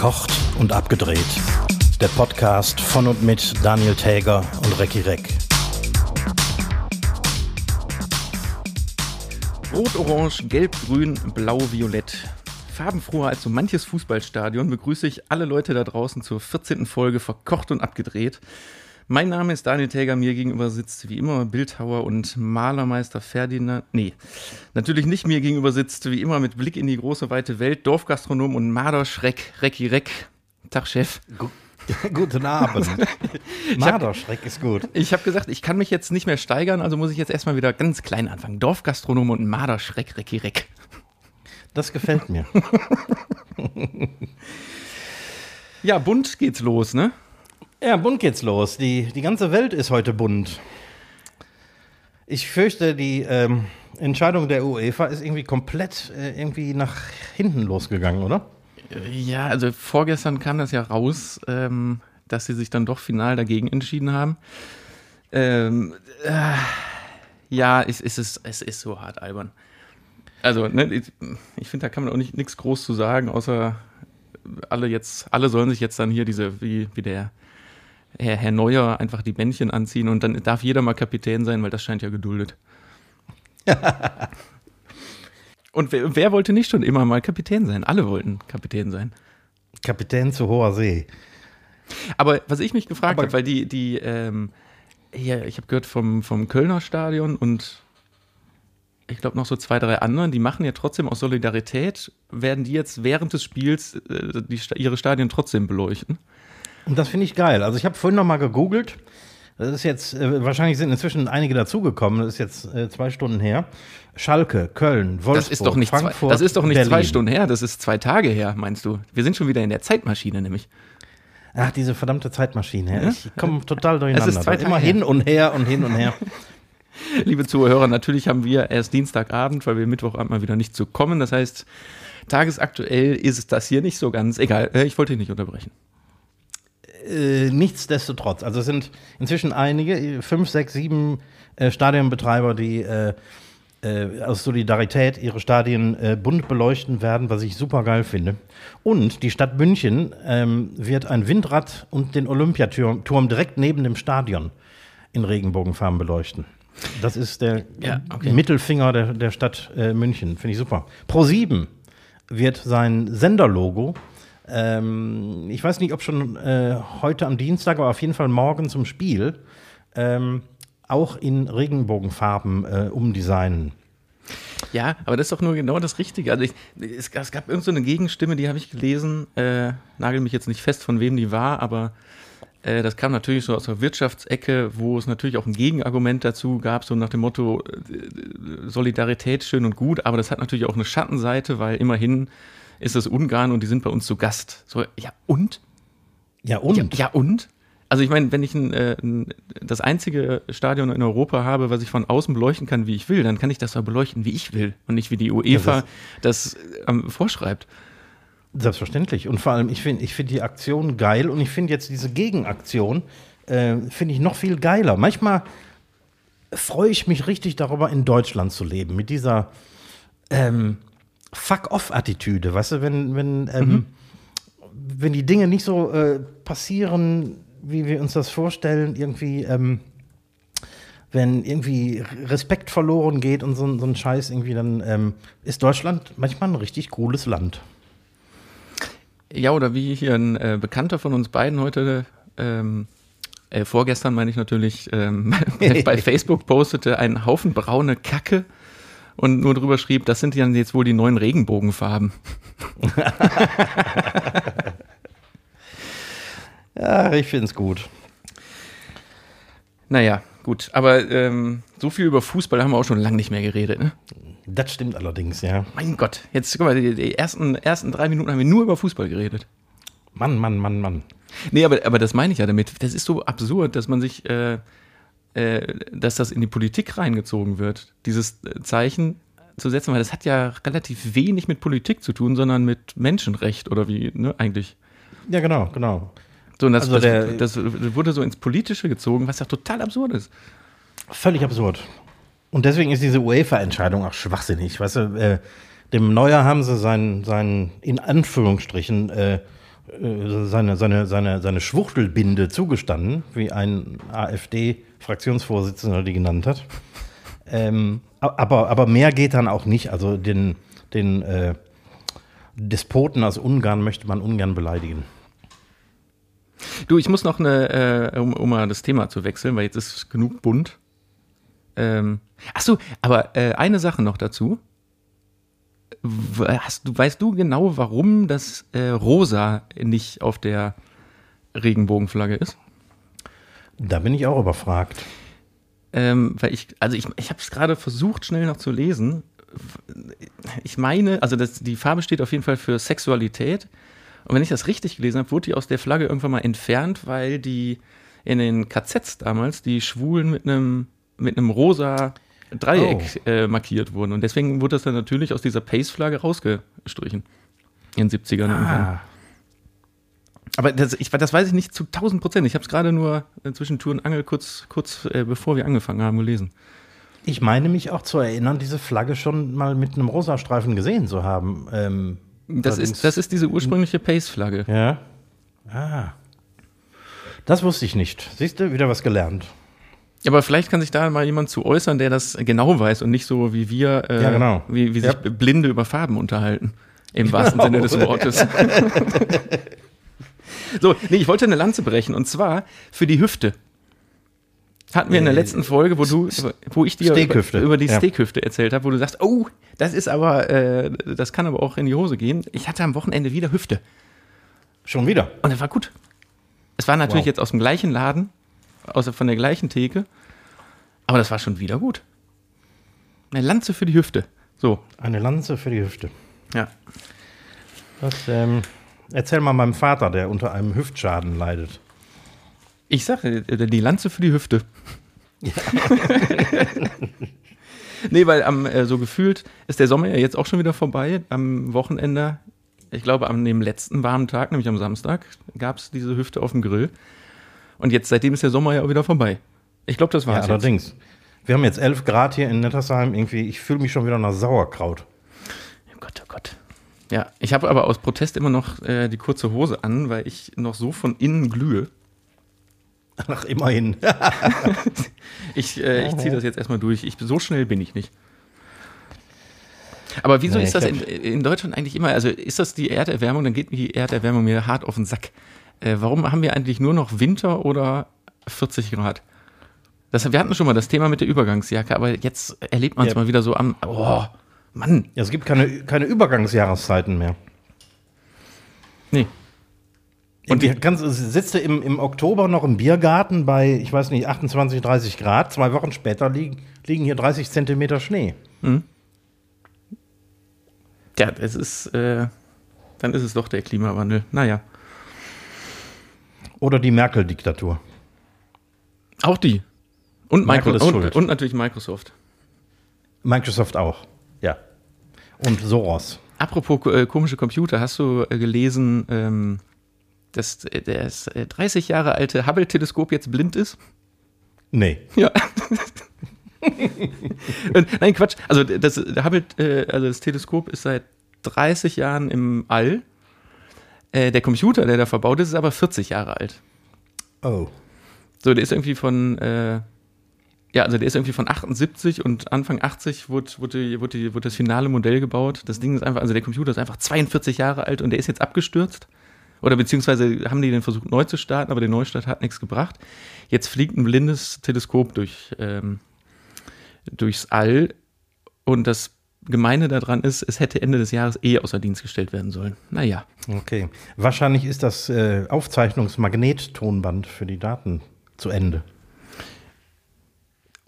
Verkocht und abgedreht. Der Podcast von und mit Daniel Täger und Recki Reck. Rot, Orange, Gelb, Grün, Blau, Violett. Farbenfroher als so manches Fußballstadion begrüße ich alle Leute da draußen zur 14. Folge Verkocht und abgedreht. Mein Name ist Daniel Täger, mir gegenüber sitzt wie immer Bildhauer und Malermeister Ferdinand. Nee, natürlich nicht mir gegenüber sitzt wie immer mit Blick in die große weite Welt Dorfgastronom und Marderschreck, Recki Reck. Tag, Chef. Guten Abend. Marderschreck ist gut. Ich habe gesagt, ich kann mich jetzt nicht mehr steigern, also muss ich jetzt erstmal wieder ganz klein anfangen. Dorfgastronom und Marderschreck, Recki Reck. Das gefällt mir. ja, bunt geht's los, ne? Ja, bunt geht's los. Die, die ganze Welt ist heute bunt. Ich fürchte, die ähm, Entscheidung der UEFA ist irgendwie komplett äh, irgendwie nach hinten losgegangen, oder? Ja, also vorgestern kam das ja raus, ähm, dass sie sich dann doch final dagegen entschieden haben. Ähm, äh, ja, es, es, ist, es ist so hart albern. Also, ne, ich, ich finde, da kann man auch nicht nichts groß zu sagen, außer alle jetzt, alle sollen sich jetzt dann hier diese, wie, wie der Herr, Herr Neuer einfach die Bändchen anziehen und dann darf jeder mal Kapitän sein, weil das scheint ja geduldet. und wer, wer, wollte nicht schon immer mal Kapitän sein? Alle wollten Kapitän sein. Kapitän zu hoher See. Aber was ich mich gefragt habe, weil die, die, ähm, ja, ich habe gehört vom, vom Kölner Stadion und ich glaube noch so zwei, drei anderen, die machen ja trotzdem aus Solidarität, werden die jetzt während des Spiels äh, die, ihre Stadien trotzdem beleuchten. Und das finde ich geil. Also ich habe vorhin noch mal gegoogelt. Das ist jetzt, äh, wahrscheinlich sind inzwischen einige dazugekommen. Das ist jetzt äh, zwei Stunden her. Schalke, Köln, Wolfsburg, das ist doch nicht Frankfurt, zwei, Das ist doch nicht Berlin. zwei Stunden her, das ist zwei Tage her, meinst du? Wir sind schon wieder in der Zeitmaschine nämlich. Ach, diese verdammte Zeitmaschine. Ja? Ich komme total durcheinander. Es ist zwei Tage Immer hin und her und hin und her. Liebe Zuhörer, natürlich haben wir erst Dienstagabend, weil wir Mittwochabend mal wieder nicht zu kommen. Das heißt, tagesaktuell ist es das hier nicht so ganz. Egal, äh, ich wollte dich nicht unterbrechen. Äh, nichtsdestotrotz, also es sind inzwischen einige, fünf, sechs, sieben äh, Stadionbetreiber, die äh, äh, aus Solidarität ihre Stadien äh, bunt beleuchten werden, was ich super geil finde. Und die Stadt München ähm, wird ein Windrad und den Olympiaturm Turm direkt neben dem Stadion in Regenbogenfarben beleuchten. Das ist der Ja, okay. Mittelfinger der, der Stadt München, finde ich super. Pro7 wird sein Senderlogo ähm, ich weiß nicht, ob schon äh, heute am Dienstag, aber auf jeden Fall morgen zum Spiel ähm, auch in Regenbogenfarben äh, umdesignen. Ja, aber das ist doch nur genau das Richtige. Also ich, es, es gab irgendeine so Gegenstimme, die habe ich gelesen, äh, nagel mich jetzt nicht fest, von wem die war, aber äh, das kam natürlich so aus der Wirtschaftsecke, wo es natürlich auch ein Gegenargument dazu gab, so nach dem Motto äh, Solidarität schön und gut, aber das hat natürlich auch eine Schattenseite, weil immerhin ist es Ungarn und die sind bei uns zu Gast. So, ja und? Ja und? Ja, ja und? Also ich meine, wenn ich ein, äh, ein, das einzige Stadion in Europa habe, was ich von außen beleuchten kann, wie ich will, dann kann ich das doch beleuchten, wie ich will und nicht wie die UEFA Ja, das, ähm, vorschreibt. Selbstverständlich. Und vor allem, ich finde ich find die Aktion geil und ich finde jetzt diese Gegenaktion, äh, finde ich noch viel geiler. Manchmal freue ich mich richtig darüber, in Deutschland zu leben, mit dieser ähm, Fuck-off-Attitüde, weißt du, wenn, wenn, ähm, wenn die Dinge nicht so äh, passieren, wie wir uns das vorstellen, irgendwie, ähm, wenn irgendwie Respekt verloren geht und so, so ein Scheiß irgendwie, dann ähm, ist Deutschland manchmal ein richtig cooles Land. Ja, oder wie hier ein äh, Bekannter von uns beiden heute, ähm, äh, vorgestern meine ich natürlich, ähm, bei, bei Facebook postete, einen Haufen braune Kacke und nur drüber schrieb, das sind dann jetzt wohl die neuen Regenbogenfarben. Ja, ich finde es gut. Naja, gut, aber ähm, so viel über Fußball haben wir auch schon lange nicht mehr geredet, ne? Das stimmt allerdings, ja. Mein Gott, jetzt guck mal, die, die ersten, ersten drei Minuten haben wir nur über Fußball geredet. Mann, Mann, Mann, Mann. Nee, aber, aber das meine ich ja damit. Das ist so absurd, dass man sich, äh, äh, dass das in die Politik reingezogen wird, dieses äh, Zeichen zu setzen, weil das hat ja relativ wenig mit Politik zu tun, sondern mit Menschenrecht oder wie, ne, eigentlich. Ja, genau, genau. So, und das, Also der- das, das wurde so ins Politische gezogen, was ja total absurd ist. Völlig absurd. Und deswegen ist diese UEFA-Entscheidung auch schwachsinnig. Weißt du, äh, dem Neuer haben sie seinen, seinen in Anführungsstrichen, äh, äh, seine, seine, seine, seine Schwuchtelbinde zugestanden, wie ein AfD-Fraktionsvorsitzender die genannt hat. Ähm, aber, aber mehr geht dann auch nicht. Also den, den äh, Despoten aus Ungarn möchte man ungern beleidigen. Du, ich muss noch eine, äh, um, um mal das Thema zu wechseln, weil jetzt ist genug bunt. Ähm, ach so, aber äh, eine Sache noch dazu. Hast, du, weißt du genau, warum das äh, Rosa nicht auf der Regenbogenflagge ist? Da bin ich auch überfragt. Ähm, weil ich, also ich, ich habe es gerade versucht, schnell noch zu lesen. Ich meine, also das, die Farbe steht auf jeden Fall für Sexualität. Und wenn ich das richtig gelesen habe, wurde die aus der Flagge irgendwann mal entfernt, weil die in den KZs damals die Schwulen mit einem mit einem rosa Dreieck oh. äh, markiert wurden. Und deswegen wurde das dann natürlich aus dieser Pace-Flagge rausgestrichen. In den 70ern. Ah. Aber das, ich, das weiß ich nicht zu 1000 Prozent. Ich habe es gerade nur zwischen Tour und Angel kurz, kurz äh, bevor wir angefangen haben gelesen. Ich meine mich auch zu erinnern, diese Flagge schon mal mit einem Rosastreifen gesehen zu haben. Ähm, das, ist, das ist diese ursprüngliche Pace-Flagge. Ja. Ah. Das wusste ich nicht. Siehst du, wieder was gelernt. Aber vielleicht kann sich da mal jemand zu äußern, der das genau weiß und nicht so wie wir, äh, ja, genau. wie, wie sich ja. Blinde über Farben unterhalten. Im genau. wahrsten Sinne des Wortes. so, nee, ich wollte eine Lanze brechen und zwar für die Hüfte. Hatten wir in der äh, letzten Folge, wo du, wo ich dir über, über, die ja. Steakhüfte erzählt habe, wo du sagst, oh, das ist aber, äh, das kann aber auch in die Hose gehen. Ich hatte am Wochenende wieder Hüfte. Schon wieder? Und das war gut. Es war natürlich wow. jetzt aus dem gleichen Laden, außer von der gleichen Theke. Aber das war schon wieder gut. Eine Lanze für die Hüfte. So. Eine Lanze für die Hüfte. Ja. Das, ähm, erzähl mal meinem Vater, der unter einem Hüftschaden leidet. Ich sage, äh, die Lanze für die Hüfte. Ja. nee, weil am, äh, so gefühlt ist der Sommer ja jetzt auch schon wieder vorbei. Am Wochenende, ich glaube, an dem letzten warmen Tag, nämlich am Samstag, gab es diese Hüfte auf dem Grill. Und jetzt, seitdem ist der Sommer ja auch wieder vorbei. Ich glaube, das war ja, allerdings. Jetzt. Wir haben jetzt 11 Grad hier in Nettersheim. Irgendwie, ich fühle mich schon wieder nach Sauerkraut. Oh Gott, oh Gott. Ja, ich habe aber aus Protest immer noch äh, die kurze Hose an, weil ich noch so von innen glühe. Ach, immerhin. ich äh, ich ziehe das jetzt erstmal durch. Ich, so schnell bin ich nicht. Aber wieso nee, ist das in, in, Deutschland eigentlich immer? Also ist das die Erderwärmung? Dann geht die Erderwärmung mir hart auf den Sack. Äh, warum haben wir eigentlich nur noch Winter oder 40 Grad? Das, wir hatten schon mal das Thema mit der Übergangsjacke, aber jetzt erlebt man es ja. mal wieder so am. Oh, Mann. Ja, es gibt keine, keine Übergangsjahreszeiten mehr. Nee. Und die kannst, sitzt du im, im Oktober noch im Biergarten bei, ich weiß nicht, 28, 30 Grad. Zwei Wochen später liegen, liegen hier 30 Zentimeter Schnee. Mhm. Ja, es ist, äh, dann ist es doch der Klimawandel. Naja. Oder die Merkel-Diktatur. Auch die. Und, Micro und, und, natürlich Microsoft. Microsoft auch, ja. Und Soros. Apropos äh, komische Computer, hast du äh, gelesen, ähm, dass äh, das 30 äh, Jahre alte Hubble-Teleskop jetzt blind ist? Nee. Ja. Nein, Quatsch. Also das Hubble, äh, also das Teleskop ist seit 30 Jahren im All äh, der Computer, der da verbaut ist, ist aber 40 Jahre alt. Oh. So, der ist irgendwie von, äh, ja, also der ist irgendwie von 78 und Anfang 80 wurde, wurde, wurde, wurde das finale Modell gebaut. Das Ding ist einfach, also der Computer ist einfach 42 Jahre alt und der ist jetzt abgestürzt. Oder beziehungsweise haben die den versucht neu zu starten, aber der Neustart hat nichts gebracht. Jetzt fliegt ein blindes Teleskop durch, ähm, durchs All und das Gemeine daran ist, es hätte Ende des Jahres eh außer Dienst gestellt werden sollen. Naja. Okay. Wahrscheinlich ist das äh, Aufzeichnungsmagnettonband für die Daten zu Ende.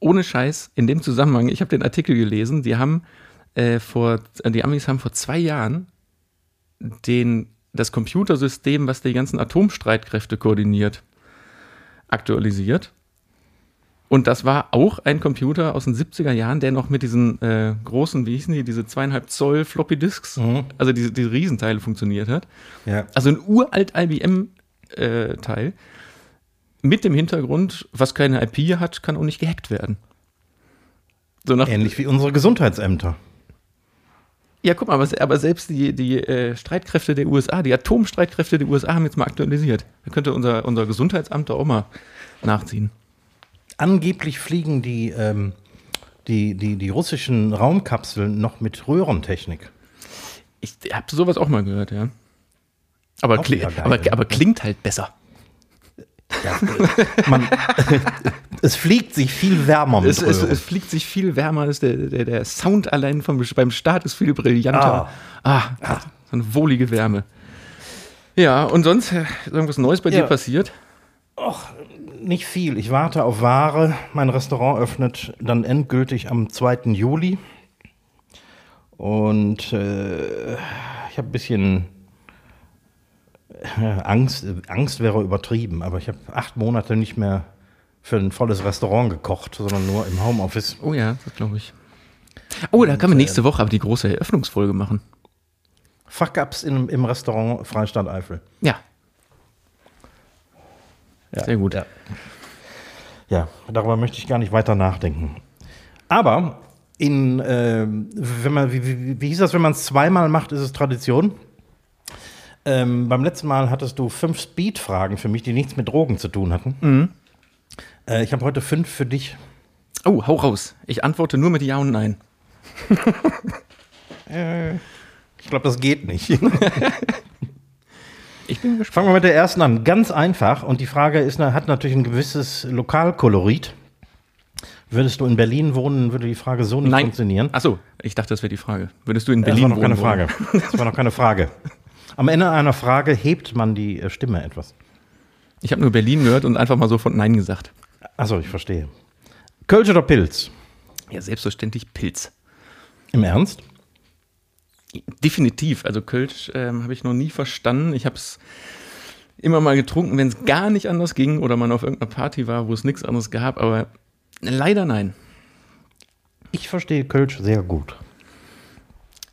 Ohne Scheiß, in dem Zusammenhang, ich habe den Artikel gelesen, die haben äh, vor, die Amis haben vor zwei Jahren den, das Computersystem, was die ganzen Atomstreitkräfte koordiniert, aktualisiert. Und das war auch ein Computer aus den 70er Jahren, der noch mit diesen äh, großen, wie hießen die, diese zweieinhalb Zoll Floppy Disks, mhm. also diese, diese Riesenteile funktioniert hat. Ja. Also ein uralt IBM-Teil. Äh, mit dem Hintergrund, was keine IP hat, kann auch nicht gehackt werden. So Ähnlich wie unsere Gesundheitsämter. Ja, guck mal, aber, aber selbst die, die äh, Streitkräfte der USA, die Atomstreitkräfte der USA haben jetzt mal aktualisiert. Da könnte unser, unser Gesundheitsamt da auch mal nachziehen. Angeblich fliegen die, ähm, die, die, die russischen Raumkapseln noch mit Röhrentechnik. Ich habe sowas auch mal gehört, ja. Aber, kli geil, aber, ne? aber klingt halt besser. Ja, man, es fliegt sich viel wärmer mit Es, es, es fliegt sich viel wärmer, ist der, der, der Sound allein vom, beim Start ist viel brillanter. Ah, so eine wohlige Wärme. Ja, und sonst äh, ist irgendwas Neues bei dir Ja. passiert? Nicht viel. Ich warte auf Ware. Mein Restaurant öffnet dann endgültig am 2. Juli. Und äh, ich habe ein bisschen äh, Angst. Angst wäre übertrieben, aber ich habe acht Monate nicht mehr für ein volles Restaurant gekocht, sondern nur im Homeoffice. Oh ja, das glaube ich. Oh, da kann man nächste Woche aber die große Eröffnungsfolge machen. Fuck-ups im, im Restaurant Freistadt Eifel. Ja, Ja, Sehr gut. Ja. ja, darüber möchte ich gar nicht weiter nachdenken. Aber in, äh, wenn man, wie, wie, wie hieß das, wenn man es zweimal macht, ist es Tradition. Ähm, beim letzten Mal hattest du fünf Speed-Fragen für mich, die nichts mit Drogen zu tun hatten. Äh, ich habe heute fünf für dich. Oh, hau raus. Ich antworte nur mit Ja und Nein. Ich glaube, das geht nicht. Ich bin gespannt. Fangen wir mit der ersten an. Ganz einfach. Und die Frage ist, hat natürlich ein gewisses Lokalkolorit. Würdest du in Berlin wohnen, würde die Frage so nicht Nein. funktionieren. Achso, ich dachte, das wäre die Frage. Würdest du in Das Berlin war noch keine wohnen wollen? Frage. Das war noch keine Frage. Am Ende einer Frage hebt man die äh, Stimme etwas. Ich habe nur Berlin gehört und einfach mal sofort Nein gesagt. Achso, ich verstehe. Kölsch oder Pilz? Ja, selbstverständlich Pilz. Im Ernst? Definitiv. Also Kölsch ähm, habe ich noch nie verstanden. Ich habe es immer mal getrunken, wenn es gar nicht anders ging oder man auf irgendeiner Party war, wo es nichts anderes gab. Aber leider nein. Ich verstehe Kölsch sehr gut.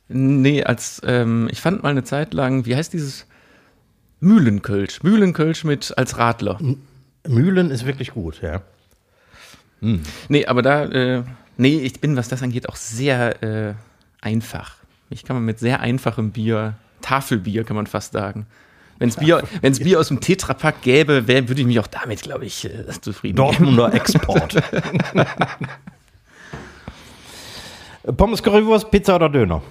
Nee, als ähm, ich fand mal eine Zeit lang, wie heißt dieses Mühlenkölsch? Mühlenkölsch mit als Radler. Mühlen ist wirklich gut, ja. Nee, aber da, äh, nee, ich bin, was das angeht, auch sehr äh, einfach. Ich kann man mit sehr einfachem Bier, Tafelbier kann man fast sagen. Wenn es Bier, wenn's Bier aus dem Tetrapack gäbe, wär, würde ich mich auch damit, glaube ich, äh, zufrieden geben. Dortmunder Export. Pommes Currywurst, Pizza oder Döner?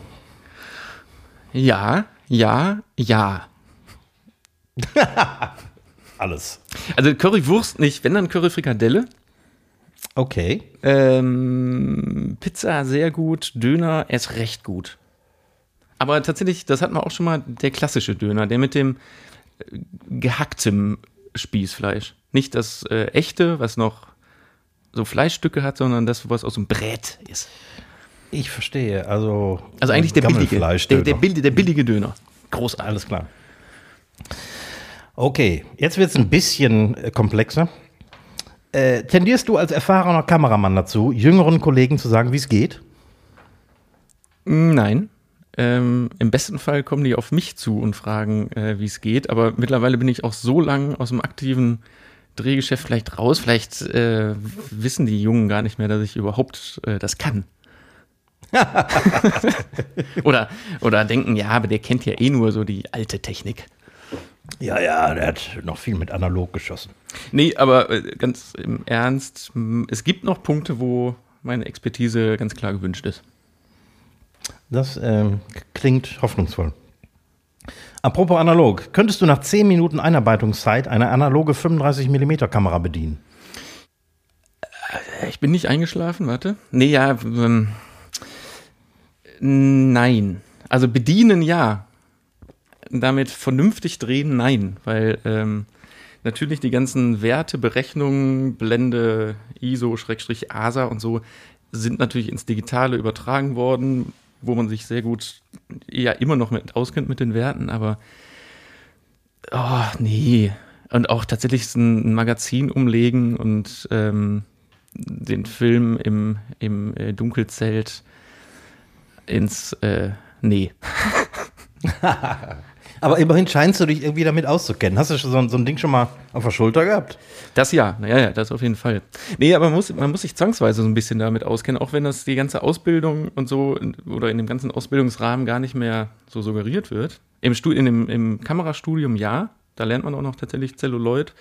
Ja, ja, ja. Alles. Also Currywurst nicht, wenn dann Curryfrikadelle. Okay. Ähm, Pizza sehr gut, Döner erst recht gut. Aber tatsächlich, das hatten wir auch schon mal, der klassische Döner, der mit dem äh, gehacktem Spießfleisch. Nicht das äh, echte, was noch so Fleischstücke hat, sondern das, was aus dem Brät ist. Ich verstehe. Also, Also eigentlich der billige, der, der, billige, der billige Döner. Großartig. Alles klar. Okay, jetzt wird es ein bisschen äh, komplexer. Äh, tendierst du als erfahrener Kameramann dazu, jüngeren Kollegen zu sagen, wie es geht? Nein. Ähm, Im besten Fall kommen die auf mich zu und fragen, äh, wie es geht. Aber mittlerweile bin ich auch so lang aus dem aktiven Drehgeschäft vielleicht raus. Vielleicht äh, wissen die Jungen gar nicht mehr, dass ich überhaupt äh, das kann. oder, oder denken, ja, aber der kennt ja eh nur so die alte Technik. Ja, ja, der hat noch viel mit analog geschossen. Nee, aber äh, ganz im Ernst, es gibt noch Punkte, wo meine Expertise ganz klar gewünscht ist. Das ähm, klingt hoffnungsvoll. Apropos analog, könntest du nach 10 Minuten Einarbeitungszeit eine analoge 35mm Kamera bedienen? Ich bin nicht eingeschlafen, warte. Nee, ja, ähm, nein. Also bedienen ja. Damit vernünftig drehen, nein. Weil ähm, natürlich die ganzen Werte, Berechnungen, Blende, ISO, Schrägstrich, ASA und so sind natürlich ins Digitale übertragen worden, wo man sich sehr gut ja immer noch mit auskennt mit den Werten, aber oh, nee. Und auch tatsächlich ein Magazin umlegen und ähm, den Film im, im äh, Dunkelzelt ins, äh, nee. Aber immerhin scheinst du dich irgendwie damit auszukennen. Hast du schon so, ein- so ein Ding schon mal auf der Schulter gehabt? Das ja, naja, ja, das auf jeden Fall. Nee, aber man muss, man muss sich zwangsweise so ein bisschen damit auskennen, auch wenn das die ganze Ausbildung und so oder in dem ganzen Ausbildungsrahmen gar nicht mehr so suggeriert wird. Im, Stu in dem, im Kamerastudium ja, da lernt man auch noch tatsächlich Celluloid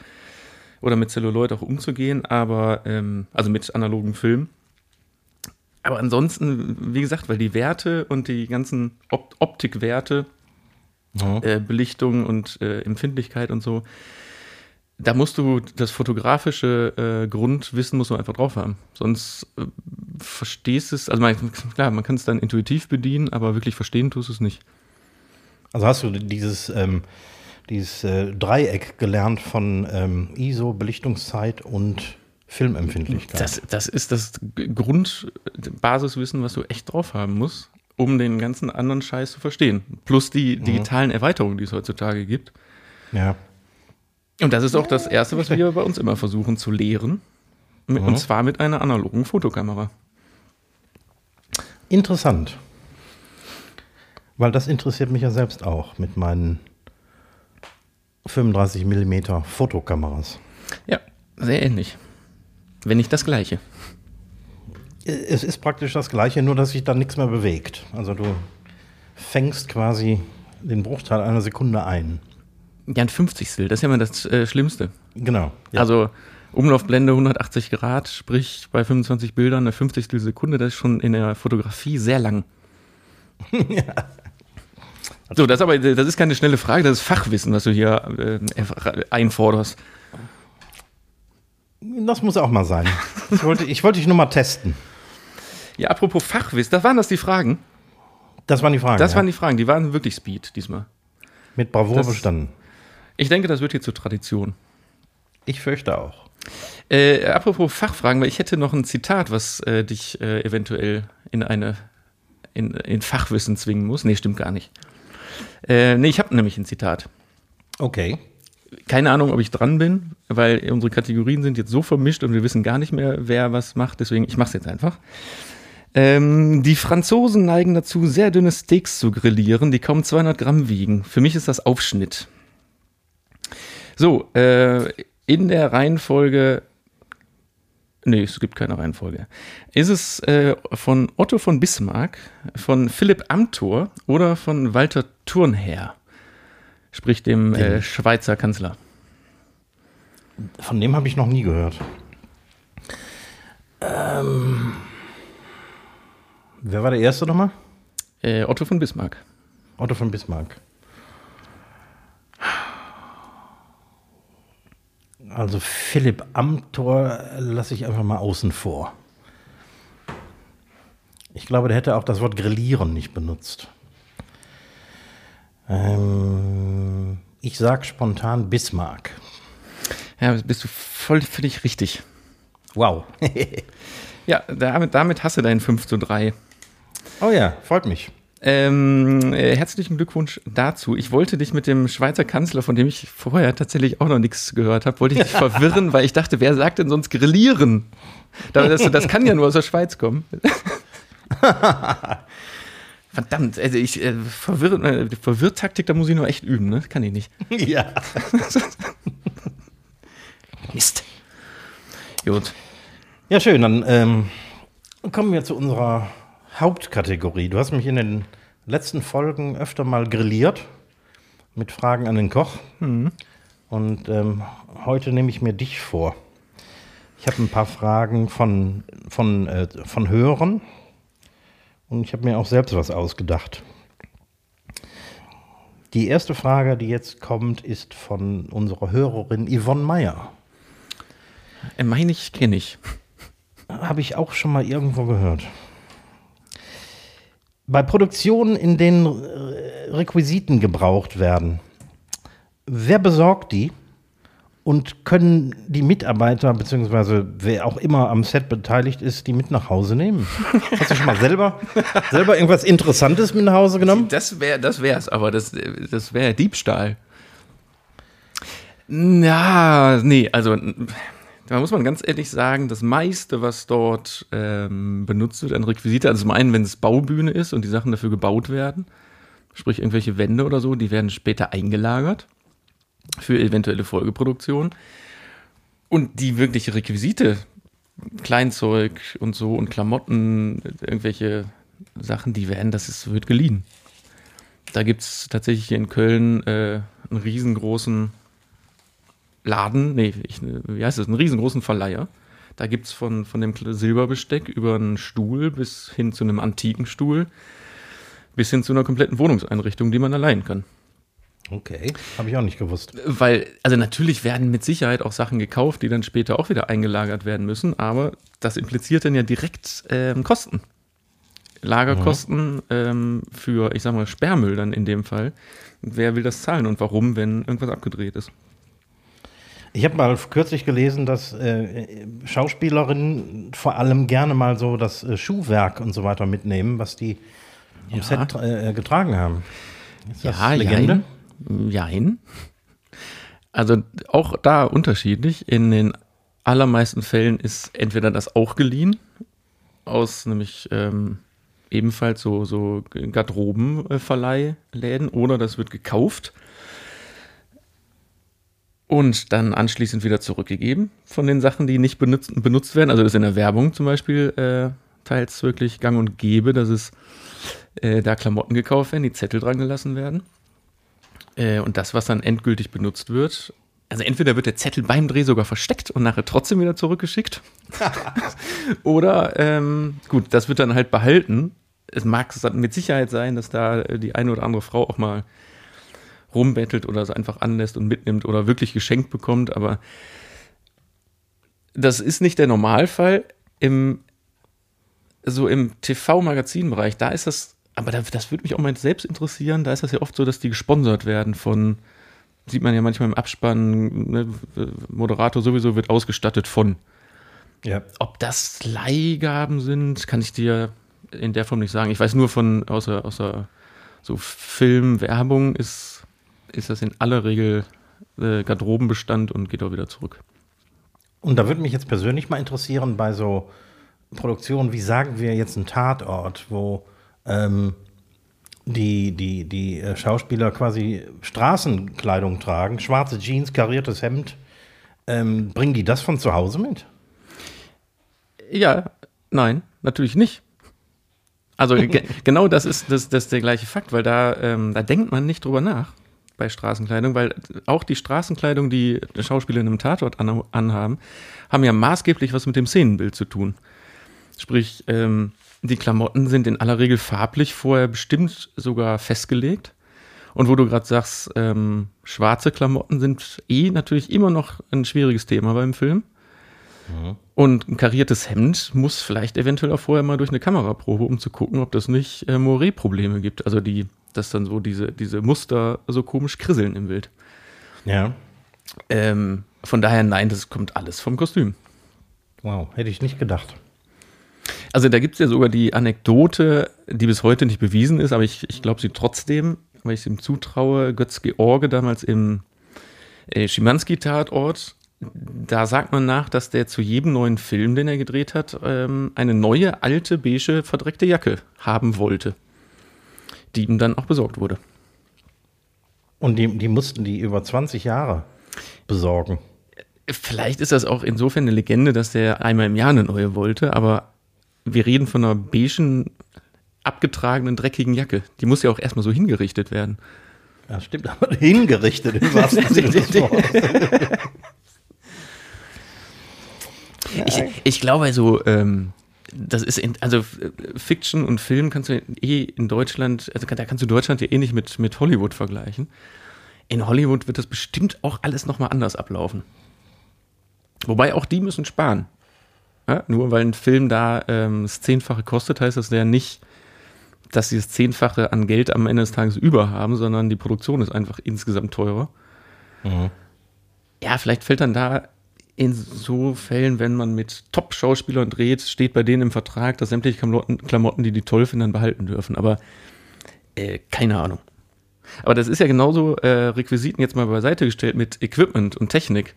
oder mit Celluloid auch umzugehen, aber ähm, also mit analogen Filmen. Aber ansonsten, wie gesagt, weil die Werte und die ganzen Op Optikwerte äh, Belichtung und äh, Empfindlichkeit und so. Da musst du das fotografische äh, Grundwissen musst du einfach drauf haben. Sonst äh, verstehst es, also man, klar, man kann es dann intuitiv bedienen, aber wirklich verstehen tust du es nicht. Also hast du dieses, ähm, dieses äh, Dreieck gelernt von ähm, ISO, Belichtungszeit und Filmempfindlichkeit. Das, das ist das Grundbasiswissen, was du echt drauf haben musst, um den ganzen anderen Scheiß zu verstehen. Plus die digitalen Erweiterungen, die es heutzutage gibt. ja. Und das ist auch das Erste, was wir bei uns immer versuchen zu lehren. Und zwar mit einer analogen Fotokamera. Interessant. Weil das interessiert mich ja selbst auch mit meinen 35 mm Fotokameras. Ja, sehr ähnlich. Wenn nicht das gleiche. Es ist praktisch das gleiche, nur dass sich dann nichts mehr bewegt. Also du fängst quasi den Bruchteil einer Sekunde ein. Ja, ein 50. Das ist ja immer das äh, Schlimmste. Genau. Ja. Also Umlaufblende 180 Grad, sprich bei 25 Bildern eine 50. Sekunde, das ist schon in der Fotografie sehr lang. So, das, ist aber, das ist keine schnelle Frage, das ist Fachwissen, was du hier äh, einforderst. das muss auch mal sein. Ich wollte, ich wollte dich nur mal testen. Ja, apropos Fachwissen, das waren das die Fragen. Das waren die Fragen. Das ja. waren die Fragen, die waren wirklich Speed diesmal. Mit Bravour das- bestanden. Ich denke, das wird hier zur Tradition. Ich fürchte auch. Äh, apropos Fachfragen, weil ich hätte noch ein Zitat, was äh, dich äh, eventuell in eine in, in Fachwissen zwingen muss. Nee, stimmt gar nicht. Äh, nee, ich habe nämlich ein Zitat. Okay. Keine Ahnung, ob ich dran bin, weil unsere Kategorien sind jetzt so vermischt und wir wissen gar nicht mehr, wer was macht. Deswegen, ich mache es jetzt einfach. Ähm, die Franzosen neigen dazu, sehr dünne Steaks zu grillieren, die kaum 200 Gramm wiegen. Für mich ist das Aufschnitt. So, äh, in der Reihenfolge. Nee, es gibt keine Reihenfolge. Ist es äh, von Otto von Bismarck, von Philipp Amthor oder von Walter Thurnherr? Sprich dem äh, Schweizer Kanzler. Von dem habe ich noch nie gehört. Ähm, wer war der Erste nochmal? Äh, Otto von Bismarck. Otto von Bismarck. Also Philipp Amthor lasse ich einfach mal außen vor. Ich glaube, der hätte auch das Wort grillieren nicht benutzt. Ähm, ich sag spontan Bismarck. Ja, bist du voll völlig richtig. Wow. Ja, damit, damit hast du deinen 5 zu 3. oh ja, freut mich. Ähm, äh, herzlichen Glückwunsch dazu. Ich wollte dich mit dem Schweizer Kanzler, von dem ich vorher tatsächlich auch noch nichts gehört habe, wollte ich dich verwirren, weil ich dachte, wer sagt denn sonst grillieren? Da- Das, das kann ja nur aus der Schweiz kommen. Verdammt, also ich äh, verwirrt, äh, Verwirrtaktik, da muss ich nur echt üben, ne? Kann ich nicht. Ja. Mist. Gut. Ja, schön. Dann ähm, kommen wir zu unserer Hauptkategorie. Du hast mich in den letzten Folgen öfter mal grilliert mit Fragen an den Koch. Und ähm, heute nehme ich mir dich vor. Ich habe ein paar Fragen von, von, äh, von Hörern und ich habe mir auch selbst was ausgedacht. Die erste Frage, die jetzt kommt, ist von unserer Hörerin Yvonne Meyer. Äh, meine ich, kenne ich. Habe ich auch schon mal irgendwo gehört. Bei Produktionen, in denen Requisiten gebraucht werden, wer besorgt die und können die Mitarbeiter bzw. wer auch immer am Set beteiligt ist, die mit nach Hause nehmen? Hast du schon mal selber, selber irgendwas Interessantes mit nach Hause genommen? Das wäre das wär's, aber das, das wäre Diebstahl. Na, nee, also da muss man ganz ehrlich sagen, das meiste, was dort ähm, benutzt wird an Requisite, also zum einen, wenn es Baubühne ist und die Sachen dafür gebaut werden, sprich irgendwelche Wände oder so, die werden später eingelagert für eventuelle Folgeproduktion. Und die wirkliche Requisite, Kleinzeug und so und Klamotten, irgendwelche Sachen, die werden, das ist, wird geliehen. Da gibt es tatsächlich hier in Köln äh, einen riesengroßen Laden, nee, ich, wie heißt das, einen riesengroßen Verleiher. Da gibt es von, von dem Silberbesteck über einen Stuhl bis hin zu einem antiken Stuhl bis hin zu einer kompletten Wohnungseinrichtung, die man allein kann. Okay, habe ich auch nicht gewusst. Weil, also natürlich werden mit Sicherheit auch Sachen gekauft, die dann später auch wieder eingelagert werden müssen, aber das impliziert dann ja direkt ähm, Kosten. Lagerkosten mhm. ähm, für, ich sag mal, Sperrmüll dann in dem Fall. Wer will das zahlen und warum, wenn irgendwas abgedreht ist? Ich habe mal kürzlich gelesen, dass äh, Schauspielerinnen vor allem gerne mal so das äh, Schuhwerk und so weiter mitnehmen, was die am ja. Set äh, getragen haben. Ist das ja, Legende? Jein. Also auch da unterschiedlich. In den allermeisten Fällen ist entweder das auch geliehen, aus nämlich ähm, ebenfalls so, so Garderobenverleihläden, oder das wird gekauft und dann anschließend wieder zurückgegeben von den Sachen, die nicht benutzt, benutzt werden. Also das ist in der Werbung zum Beispiel äh, teils wirklich gang und gäbe, dass es äh, da Klamotten gekauft werden, die Zettel dran gelassen werden. Äh, und das, was dann endgültig benutzt wird, also entweder wird der Zettel beim Dreh sogar versteckt und nachher trotzdem wieder zurückgeschickt. oder ähm, gut, das wird dann halt behalten. Es mag mit Sicherheit sein, dass da die eine oder andere Frau auch mal rumbettelt oder es einfach anlässt und mitnimmt oder wirklich geschenkt bekommt, aber das ist nicht der Normalfall. Im, so im TV-Magazinbereich, da ist das aber das, das würde mich auch mal selbst interessieren. Da ist das ja oft so, dass die gesponsert werden von, sieht man ja manchmal im Abspann, ne, Moderator sowieso wird ausgestattet von. Ja. Ob das Leihgaben sind, kann ich dir in der Form nicht sagen. Ich weiß nur von, außer, außer so Filmwerbung ist, ist das in aller Regel äh, Garderobenbestand und geht auch wieder zurück. Und da würde mich jetzt persönlich mal interessieren, bei so Produktionen, wie sagen wir jetzt ein Tatort, wo ähm, die, die, die äh, Schauspieler quasi Straßenkleidung tragen, schwarze Jeans, kariertes Hemd. Ähm, bringen die das von zu Hause mit? Ja, nein, natürlich nicht. Also ge genau das ist, das, das ist der gleiche Fakt, weil da, ähm, da denkt man nicht drüber nach bei Straßenkleidung, weil auch die Straßenkleidung, die Schauspieler in einem Tatort an, anhaben, haben ja maßgeblich was mit dem Szenenbild zu tun. Sprich, ähm, die Klamotten sind in aller Regel farblich vorher bestimmt sogar festgelegt. Und wo du gerade sagst, ähm, schwarze Klamotten sind eh natürlich immer noch ein schwieriges Thema beim Film. Mhm. Und ein kariertes Hemd muss vielleicht eventuell auch vorher mal durch eine Kameraprobe, um zu gucken, ob das nicht äh, Moiré-Probleme gibt. Also die, dass dann so diese, diese Muster so komisch krisseln im Bild. Ja. Ähm, von daher, nein, das kommt alles vom Kostüm. Wow, hätte ich nicht gedacht. Also da gibt es ja sogar die Anekdote, die bis heute nicht bewiesen ist, aber ich, ich glaube sie trotzdem, weil ich es ihm zutraue, Götz George damals im äh, Schimanski-Tatort, da sagt man nach, dass der zu jedem neuen Film, den er gedreht hat, ähm, eine neue, alte, beige, verdreckte Jacke haben wollte, die ihm dann auch besorgt wurde. Und die, die mussten die über 20 Jahre besorgen. Vielleicht ist das auch insofern eine Legende, dass der einmal im Jahr eine neue wollte, aber wir reden von einer beigen, abgetragenen, dreckigen Jacke. Die muss ja auch erstmal so hingerichtet werden. Ja, stimmt, aber hingerichtet im wahrsten Sinne des Wortes. ich, ich glaube, so, ähm, das ist, in, also Fiction und Film kannst du eh in Deutschland, also da kannst du Deutschland ja eh nicht mit, mit Hollywood vergleichen. In Hollywood wird das bestimmt auch alles nochmal anders ablaufen. Wobei auch die müssen sparen. Ja, nur weil ein Film da ähm, das Zehnfache kostet, heißt das ja nicht, dass sie das Zehnfache an Geld am Ende des Tages über haben, sondern die Produktion ist einfach insgesamt teurer. Mhm. Ja, vielleicht fällt dann da in so Fällen, wenn man mit Top-Schauspielern dreht, steht bei denen im Vertrag, dass sämtliche Klamotten, Klamotten die die toll finden, dann behalten dürfen. Aber äh, keine Ahnung. Aber das ist ja genauso äh, Requisiten jetzt mal beiseite gestellt mit Equipment und Technik.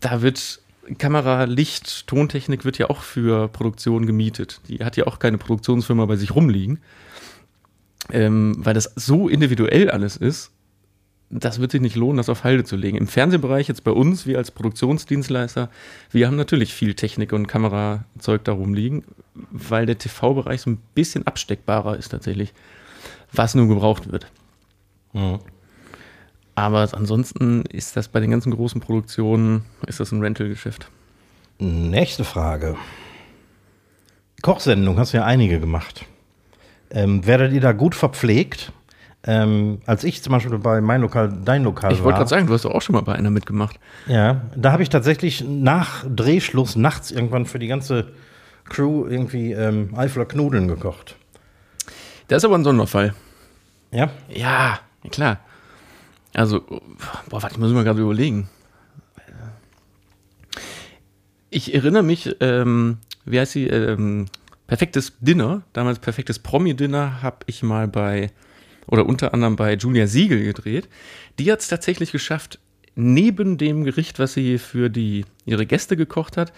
Da wird Kamera, Licht, Tontechnik wird ja auch für Produktion gemietet. Die hat ja auch keine Produktionsfirma bei sich rumliegen. ähm, weil das so individuell alles ist, das wird sich nicht lohnen, das auf Halde zu legen. Im Fernsehbereich, jetzt bei uns, wir als Produktionsdienstleister, wir haben natürlich viel Technik und Kamerazeug da rumliegen, weil der TV-Bereich so ein bisschen absteckbarer ist tatsächlich, was nun gebraucht wird. Mhm. Aber ansonsten ist das bei den ganzen großen Produktionen, ist das ein Rental-Geschäft. Nächste Frage. Kochsendung hast du ja einige gemacht. Ähm, werdet ihr da gut verpflegt? Ähm, als ich zum Beispiel bei mein Lokal, dein Lokal ich war. Ich wollte gerade sagen, du hast doch auch schon mal bei einer mitgemacht. Ja, da habe ich tatsächlich nach Drehschluss nachts irgendwann für die ganze Crew irgendwie ähm, Eifler Knudeln gekocht. Das ist aber ein Sonderfall. Ja? Ja, klar. Also, boah, warte, ich muss mal gerade überlegen. Ich erinnere mich, ähm, wie heißt sie, ähm, Perfektes Dinner, damals Perfektes Promi-Dinner, habe ich mal bei oder unter anderem bei Julia Siegel gedreht. Die hat es tatsächlich geschafft, neben dem Gericht, was sie für die, ihre Gäste gekocht hat,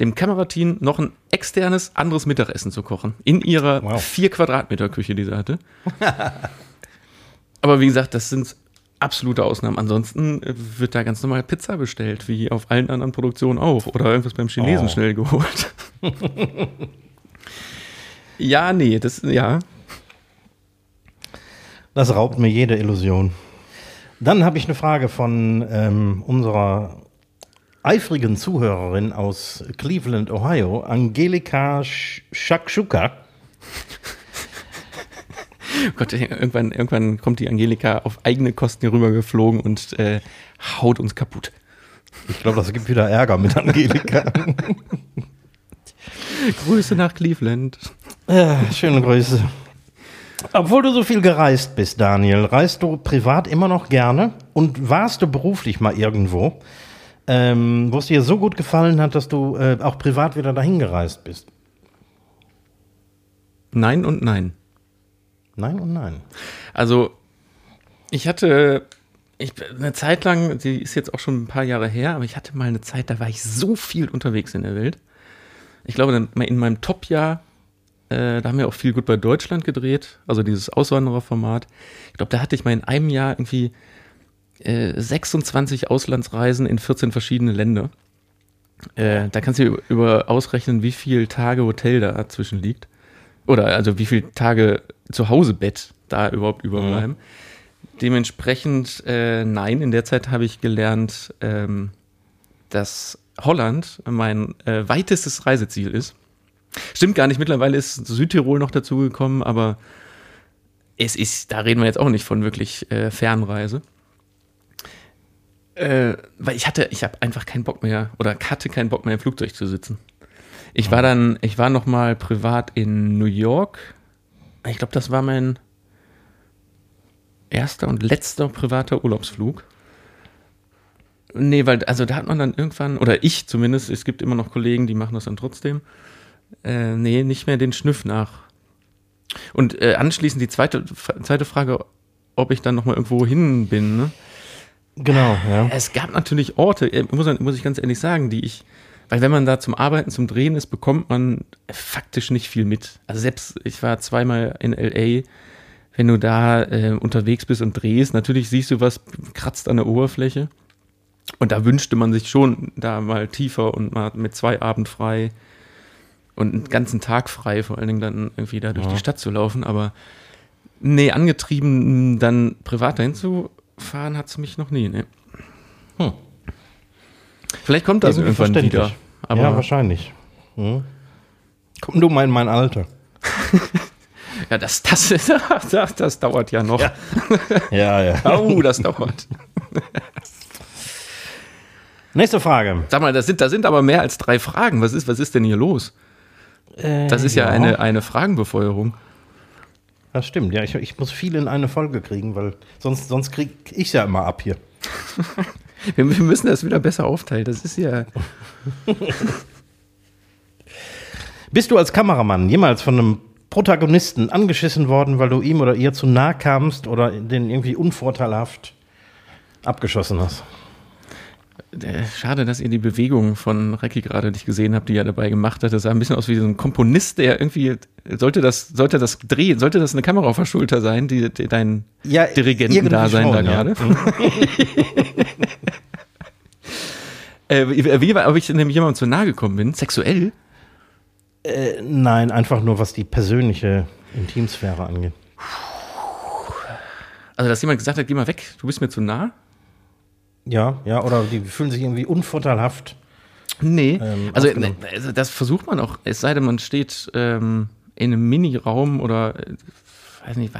dem Kamerateam noch ein externes anderes Mittagessen zu kochen. In ihrer wow. vier Quadratmeter Küche, die sie hatte. Aber wie gesagt, das sind absolute Ausnahmen. Ansonsten äh, wird da ganz normal Pizza bestellt, wie auf allen anderen Produktionen auch. Oder irgendwas beim Chinesen oh. schnell geholt. ja, nee, das, ja. Das raubt mir jede Illusion. Dann habe ich eine Frage von ähm, unserer eifrigen Zuhörerin aus Cleveland, Ohio, Angelika Shakshuka. Gott, irgendwann, irgendwann kommt die Angelika auf eigene Kosten hier rübergeflogen und äh, haut uns kaputt. Ich glaube, das gibt wieder Ärger mit Angelika. Grüße nach Cleveland. Ja, schöne Grüße. Obwohl du so viel gereist bist, Daniel, reist du privat immer noch gerne und warst du beruflich mal irgendwo, ähm, wo es dir so gut gefallen hat, dass du äh, auch privat wieder dahin gereist bist? Nein und nein. Nein und nein. Also, ich hatte ich, eine Zeit lang, die ist jetzt auch schon ein paar Jahre her, aber ich hatte mal eine Zeit, da war ich so viel unterwegs in der Welt. Ich glaube, in meinem Top-Jahr äh, da haben wir auch viel gut bei Deutschland gedreht, also dieses Auswandererformat. Ich glaube, da hatte ich mal in einem Jahr irgendwie äh, 26 Auslandsreisen in 14 verschiedene Länder. Äh, da kannst du über ausrechnen, wie viele Tage Hotel da dazwischen liegt. Oder also wie viele Tage Zuhausebett da überhaupt überbleiben. Mhm. Dementsprechend, äh, nein, in der Zeit habe ich gelernt, ähm, dass Holland mein äh, weitestes Reiseziel ist. Stimmt gar nicht, mittlerweile ist Südtirol noch dazugekommen, aber es ist, da reden wir jetzt auch nicht von wirklich äh, Fernreise. Äh, weil ich hatte, ich habe einfach keinen Bock mehr oder hatte keinen Bock mehr im Flugzeug zu sitzen. Ich war dann, ich war noch mal privat in New York. Ich glaube, das war mein erster und letzter privater Urlaubsflug. Nee, weil, also da hat man dann irgendwann, oder ich zumindest, es gibt immer noch Kollegen, die machen das dann trotzdem äh, nee, nicht mehr den Schnüff nach. Und äh, anschließend die zweite, zweite Frage, ob ich dann nochmal irgendwo hin bin. Ne? Genau, ja. Es gab natürlich Orte, äh, muss, muss ich ganz ehrlich sagen, die ich, weil wenn man da zum Arbeiten, zum Drehen ist, bekommt man faktisch nicht viel mit. Also selbst, ich war zweimal in L.A., wenn du da äh, unterwegs bist und drehst, natürlich siehst du was, kratzt an der Oberfläche. Und da wünschte man sich schon da mal tiefer und mal mit zwei Abend frei und einen ganzen Tag frei, vor allen Dingen dann irgendwie da durch ja. die Stadt zu laufen. Aber nee, angetrieben, dann privat dahin zu fahren, hat es mich noch nie. Nee. Hm. Vielleicht kommt das irgendwann wieder. Ja, wahrscheinlich. Hm. Komm du mal in mein Alter. ja, das, das, das, das dauert ja noch. Ja, ja. ja. oh, das dauert. Nächste Frage. Sag mal, das sind, da sind aber mehr als drei Fragen. Was ist, was ist denn hier los? Äh, das ist ja, ja, eine, eine Fragenbefeuerung. Das stimmt, ja. Ich, ich muss viel in eine Folge kriegen, weil sonst, sonst kriege ich es ja immer ab hier. wir, wir müssen das wieder besser aufteilen. Das ist ja. Bist du als Kameramann jemals von einem Protagonisten angeschissen worden, weil du ihm oder ihr zu nah kamst oder den irgendwie unvorteilhaft abgeschossen hast? Äh, Schade, dass ihr die Bewegung von Recki gerade nicht gesehen habt, die er dabei gemacht hat. Das sah ein bisschen aus wie so ein Komponist, der irgendwie, sollte das, sollte das drehen, sollte das eine Kamera auf der Schulter sein, die, die dein Ja, Dirigentendasein da schon, ja. gerade? Äh, wie, wie, ob ich nämlich jemandem zu nahe gekommen bin, sexuell? Äh, nein, einfach nur was die persönliche Intimsphäre angeht. Also, dass jemand gesagt hat, geh mal weg, du bist mir zu nah? Ja, ja, oder die fühlen sich irgendwie unvorteilhaft. Nee, Ähm, also, ne, also das versucht man auch, es sei denn, man steht ähm, in einem Mini-Raum oder, äh, weiß nicht,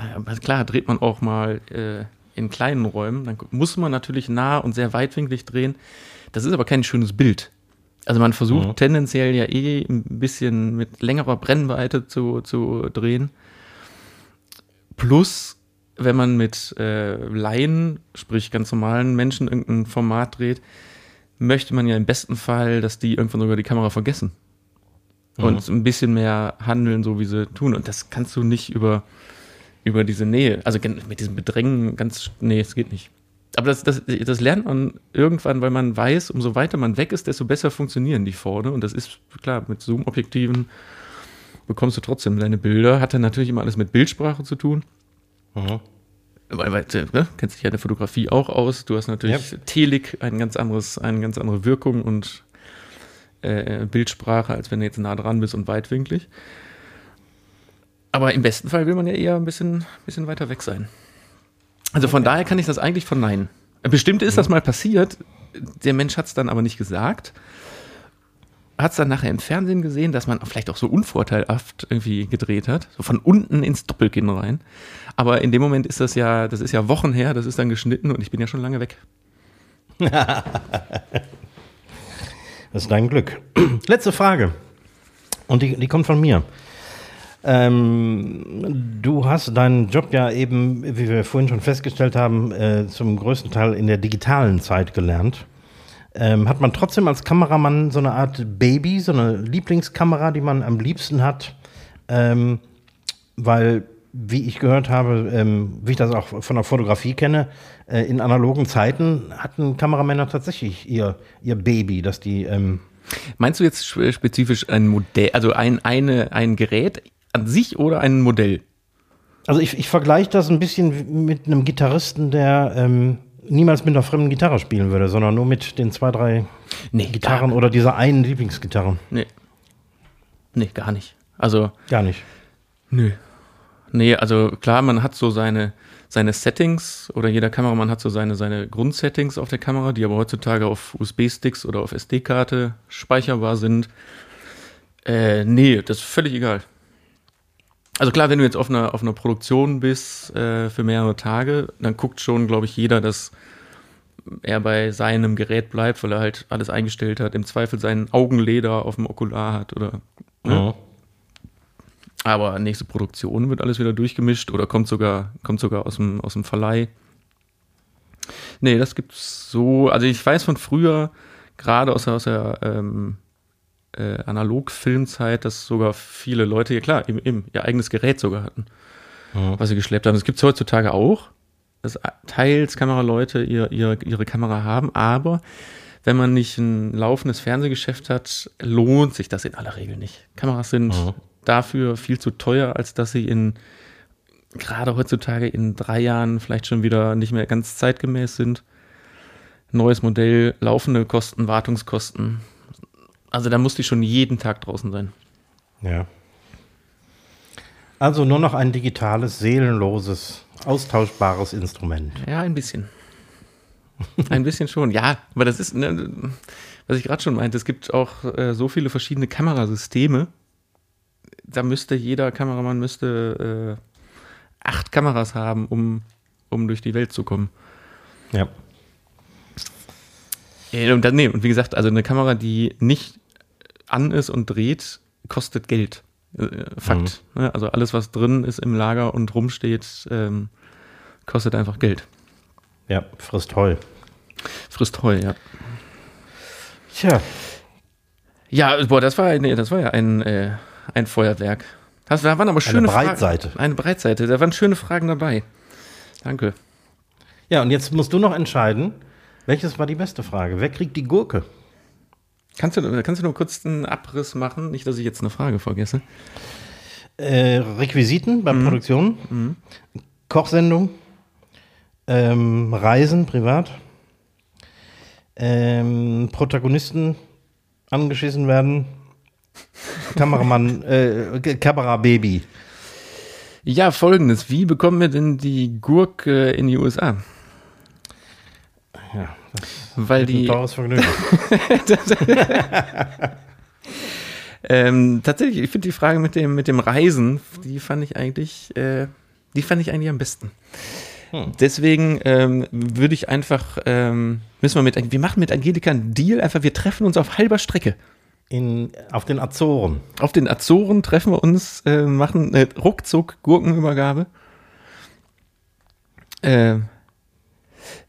klar, dreht man auch mal äh, in kleinen Räumen, dann muss man natürlich nah und sehr weitwinklig drehen. Das ist aber kein schönes Bild. Also man versucht Mhm. tendenziell ja eh ein bisschen mit längerer Brennweite zu, zu drehen. Plus, wenn man mit äh, Laien, sprich ganz normalen Menschen, irgendein Format dreht, möchte man ja im besten Fall, dass die irgendwann sogar die Kamera vergessen. Und ein bisschen mehr handeln, so wie sie tun. Und das kannst du nicht über, über diese Nähe, also mit diesem Bedrängen ganz, nee, es geht nicht. Aber das, das, das lernt man irgendwann, weil man weiß, umso weiter man weg ist, desto besser funktionieren die vorne. Und das ist klar, mit Zoom-Objektiven bekommst du trotzdem deine Bilder. Hat dann natürlich immer alles mit Bildsprache zu tun. Mhm. Weil, weil du ne, kennst dich ja in der Fotografie auch aus. Du hast natürlich Telik, ein ganz anderes, eine ganz andere Wirkung und äh, Bildsprache, als wenn du jetzt nah dran bist und weitwinklig. Aber im besten Fall will man ja eher ein bisschen, bisschen weiter weg sein. Also von daher kann ich das eigentlich verneinen. Bestimmt ist das mal passiert. Der Mensch hat es dann aber nicht gesagt. Hat es dann nachher im Fernsehen gesehen, dass man vielleicht auch so unvorteilhaft irgendwie gedreht hat. So von unten ins Doppelkinn rein. Aber in dem Moment ist das ja, das ist ja Wochen her, das ist dann geschnitten und ich bin ja schon lange weg. Das ist dein Glück. Letzte Frage. Und die, die kommt von mir. Ähm, du hast deinen Job ja eben, wie wir vorhin schon festgestellt haben, äh, zum größten Teil in der digitalen Zeit gelernt. Ähm, hat man trotzdem als Kameramann so eine Art Baby, so eine Lieblingskamera, die man am liebsten hat? Ähm, weil, wie ich gehört habe, ähm, wie ich das auch von der Fotografie kenne, äh, in analogen Zeiten hatten Kameramänner tatsächlich ihr, ihr Baby, dass die. Ähm, Meinst du jetzt spe- spezifisch ein Modell, also ein, eine, ein Gerät an sich oder ein Modell? also, ich, ich vergleiche das ein bisschen mit einem Gitarristen, der ähm, niemals mit einer fremden Gitarre spielen würde, sondern nur mit den zwei, drei Nee, Gitarren oder dieser einen Lieblingsgitarre. Nee. Nee, gar nicht. Also, Gar nicht. nö. Nee, also klar, man hat so seine, seine Settings oder jeder Kameramann hat so seine, seine Grundsettings auf der Kamera, die aber heutzutage auf USB-Sticks oder auf SD-Karte speicherbar sind. Äh, nee, das ist völlig egal. Also klar, wenn du jetzt auf einer, auf einer Produktion bist äh, für mehrere Tage, dann guckt schon, glaube ich, jeder, dass er bei seinem Gerät bleibt, weil er halt alles eingestellt hat, im Zweifel seinen Augenleder auf dem Okular hat oder Mhm. Aber nächste Produktion wird alles wieder durchgemischt oder kommt sogar, kommt sogar aus dem, aus dem Verleih. Nee, das gibt's so. Also ich weiß von früher, gerade aus der, aus der ähm, äh, Analog-Filmzeit, dass sogar viele Leute, ja klar, eben, eben ihr eigenes Gerät sogar hatten, Mhm. was sie geschleppt haben. Das gibt's heutzutage auch, dass teils Kameraleute ihr, ihr, ihre Kamera haben, aber wenn man nicht ein laufendes Fernsehgeschäft hat, lohnt sich das in aller Regel nicht. Kameras sind Mhm. Dafür viel zu teuer, als dass sie in gerade heutzutage in drei Jahren vielleicht schon wieder nicht mehr ganz zeitgemäß sind. Neues Modell, laufende Kosten, Wartungskosten. Also da musste ich schon jeden Tag draußen sein. Ja. Also nur noch ein digitales, seelenloses, austauschbares Instrument. Ja, ein bisschen. Ein bisschen schon, ja, aber das ist, ne, was ich gerade schon meinte, es gibt auch äh, so viele verschiedene Kamerasysteme. Da müsste jeder Kameramann müsste äh, acht Kameras haben, um, um durch die Welt zu kommen. Ja. Äh, Und, dann, nee, und wie gesagt, also eine Kamera, die nicht an ist und dreht, kostet Geld. Äh, Fakt. Ne? Also alles, was drin ist im Lager und rumsteht, ähm, kostet einfach Geld. Ja, frisst Heu. Frisst Heu, ja. Tja. Ja, boah, das war, nee, das war ja ein, äh, ein Feuerwerk. Das, da waren aber schöne Breitseite. Fragen. Eine Breitseite. Da waren schöne Fragen dabei. Danke. Ja, und jetzt musst du noch entscheiden, Welches war die beste Frage? Wer kriegt die Gurke? Kannst du, kannst du nur kurz einen Abriss machen? Nicht, dass ich jetzt eine Frage vergesse. Äh, Requisiten bei Produktionen, Kochsendung, ähm, Reisen privat, ähm, Protagonisten angeschissen werden, Kameramann, äh, Kamerababy. Ja, folgendes. Wie bekommen wir denn die Gurke in die USA? Ja, Weil ein die. teures Vergnügen. Ähm, tatsächlich, ich finde die Frage mit dem, mit dem Reisen, die fand ich eigentlich, äh, die fand ich eigentlich am besten. Hm. Deswegen ähm, würde ich einfach, ähm, müssen wir mit, wir machen mit Angelika einen Deal, einfach, wir treffen uns auf halber Strecke. In, auf den Azoren. Auf den Azoren treffen wir uns, äh, machen äh, ruckzuck Gurkenübergabe. Äh,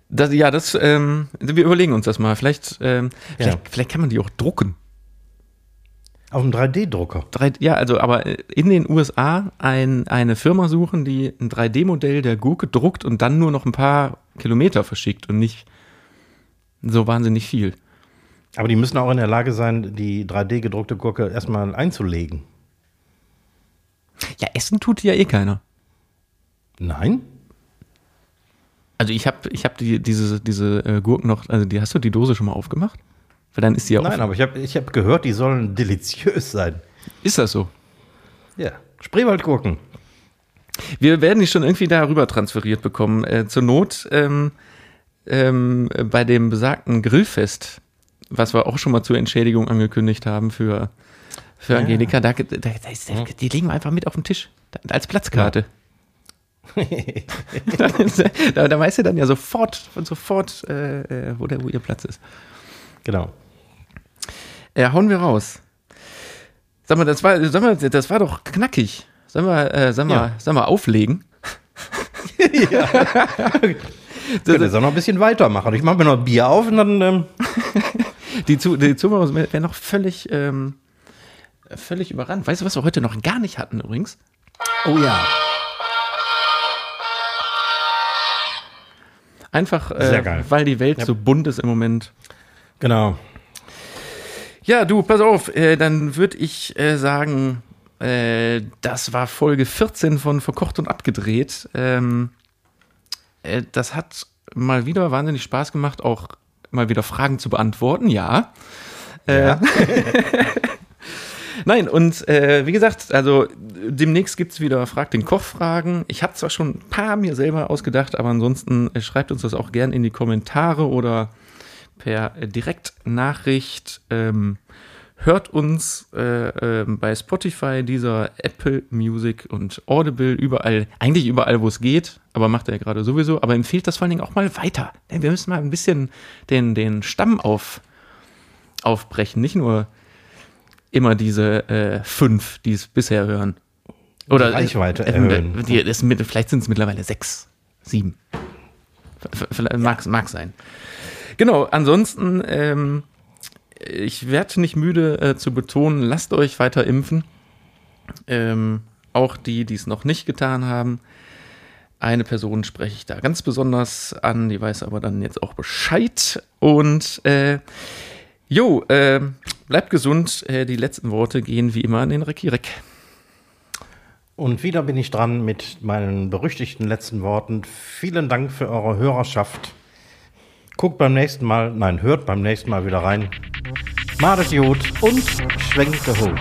das, ja, das, ähm, wir überlegen uns das mal. Vielleicht, ähm, Ja. vielleicht, vielleicht kann man die auch drucken. Auf dem 3D-Drucker. Drei, ja, also aber äh, in den USA ein, eine Firma suchen, die ein 3D-Modell der Gurke druckt und dann nur noch ein paar Kilometer verschickt und nicht so wahnsinnig viel. Aber die müssen auch in der Lage sein, die 3D-gedruckte Gurke erstmal einzulegen. Ja, essen tut die ja eh keiner. Nein? Also ich habe ich hab die, diese, diese äh, Gurken noch, also die hast du die Dose schon mal aufgemacht? Weil dann ist die ja Nein, offen. aber ich habe ich hab gehört, die sollen deliziös sein. Ist das so? Ja. Spreewaldgurken. Wir werden die schon irgendwie darüber transferiert bekommen. Äh, zur Not ähm, ähm, bei dem besagten Grillfest, was wir auch schon mal zur Entschädigung angekündigt haben für, für Ja. Angelika, da, da, da die legen wir einfach mit auf den Tisch. Als Platzkarte. da, da weißt du dann ja sofort, sofort äh, äh, wo, der, wo ihr Platz ist. Genau. Ja, hauen wir raus. Sag mal, das war, sag mal, das war doch knackig. Sollen wir, äh, sollen wir, Ja. sollen wir auflegen? Ich könnte jetzt auch noch ein bisschen weitermachen. Ich mache mir noch Bier auf und dann. Ähm, Die, Zu die Zuhörer wären noch völlig, ähm, völlig überrannt. Weißt du, was wir heute noch gar nicht hatten übrigens? oh ja. Einfach, äh, weil die Welt Ja. so bunt ist im Moment. Genau. Ja, du, pass auf, äh, dann würde ich äh, sagen, äh, das war Folge 14 von Verkocht und Abgedreht. Ähm, äh, das hat mal wieder wahnsinnig Spaß gemacht, auch mal wieder Fragen zu beantworten, ja. Ja. Nein, und äh, wie gesagt, also demnächst gibt es wieder Frag den Koch-Fragen. Ich habe zwar schon ein paar mir selber ausgedacht, aber ansonsten äh, schreibt uns das auch gern in die Kommentare oder per äh, Direktnachricht. Ähm, hört uns äh, ähm, bei Spotify, dieser Apple Music und Audible, überall, eigentlich überall, wo es geht, aber macht er ja gerade sowieso, aber empfiehlt das vor allen Dingen auch mal weiter. Denn wir müssen mal ein bisschen den, den Stamm auf, aufbrechen, nicht nur immer diese äh, fünf, die es bisher hören. Oder Die Reichweite äh, erhöhen. äh, die, ist mit, vielleicht sind es mittlerweile sechs, sieben. Vielleicht mag, mag sein. Genau, ansonsten, ähm, ich werde nicht müde äh, zu betonen, lasst euch weiter impfen. Ähm, auch die, die es noch nicht getan haben. Eine Person spreche ich da ganz besonders an, die weiß aber dann jetzt auch Bescheid. Und äh, jo, äh, bleibt gesund. Äh, die letzten Worte gehen wie immer an den Rekirek. Und wieder bin ich dran mit meinen berüchtigten letzten Worten. Vielen Dank für eure Hörerschaft. Guckt beim nächsten Mal, nein, hört beim nächsten Mal wieder rein. Madet Jod und schwenkt der Hut.